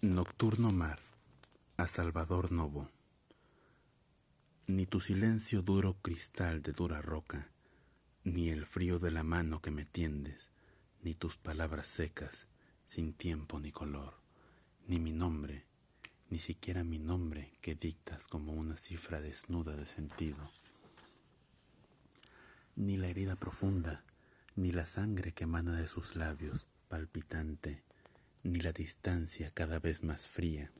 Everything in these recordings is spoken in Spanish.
Nocturno mar, a Salvador Novo. Ni tu silencio duro cristal de dura roca, ni el frío de la mano que me tiendes, ni tus palabras secas, sin tiempo ni color, ni mi nombre, ni siquiera mi nombre que dictas como una cifra desnuda de sentido, ni la herida profunda, ni la sangre que emana de sus labios, palpitante, ni la distancia cada vez más fría,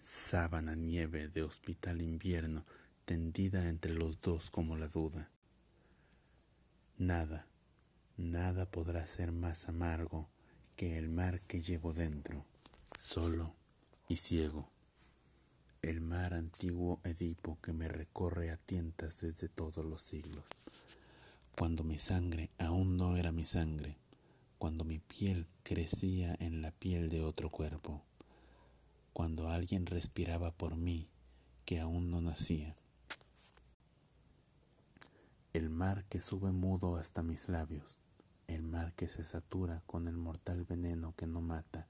sábana nieve de hospital invierno tendida entre los dos como la duda. Nada, nada podrá ser más amargo que el mar que llevo dentro, solo y ciego. El mar antiguo Edipo que me recorre a tientas desde todos los siglos. Cuando mi sangre aún no era mi sangre, cuando mi piel crecía en la piel de otro cuerpo, cuando alguien respiraba por mí que aún no nacía. El mar que sube mudo hasta mis labios, el mar que se satura con el mortal veneno que no mata,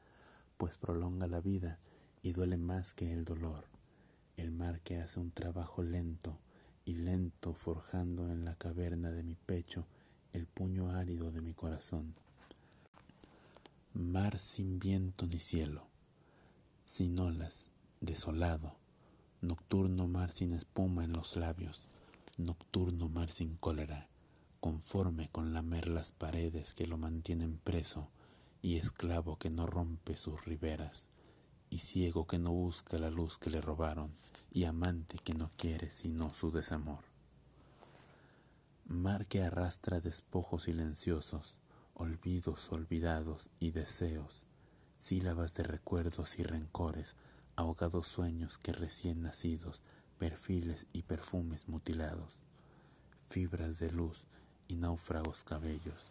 pues prolonga la vida y duele más que el dolor, el mar que hace un trabajo lento y lento forjando en la caverna de mi pecho el puño árido de mi corazón mar sin viento ni cielo, sin olas, desolado, nocturno mar sin espuma en los labios, nocturno mar sin cólera, conforme con lamer las paredes que lo mantienen preso y esclavo que no rompe sus riberas, y ciego que no busca la luz que le robaron, y amante que no quiere sino su desamor. Mar que arrastra despojos silenciosos, olvidos olvidados y deseos, sílabas de recuerdos y rencores, ahogados sueños que recién nacidos, perfiles y perfumes mutilados, fibras de luz y náufragos cabellos.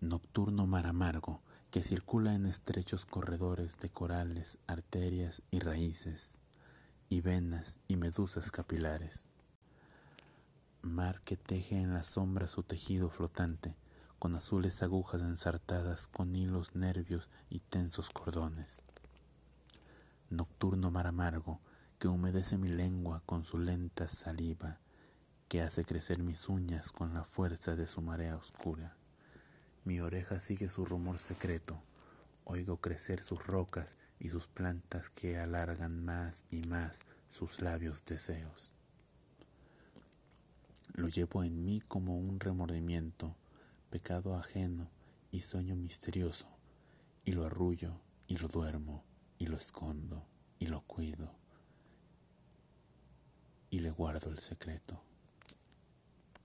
Nocturno mar amargo que circula en estrechos corredores de corales, arterias y raíces, y venas y medusas capilares. Mar que teje en la sombra su tejido flotante, con azules agujas ensartadas con hilos nervios y tensos cordones. Nocturno mar amargo que humedece mi lengua con su lenta saliva, que hace crecer mis uñas con la fuerza de su marea oscura. Mi oreja sigue su rumor secreto, oigo crecer sus rocas y sus plantas que alargan más y más sus labios deseos. Lo llevo en mí como un remordimiento, pecado ajeno y sueño misterioso, y lo arrullo y lo duermo y lo escondo y lo cuido y le guardo el secreto.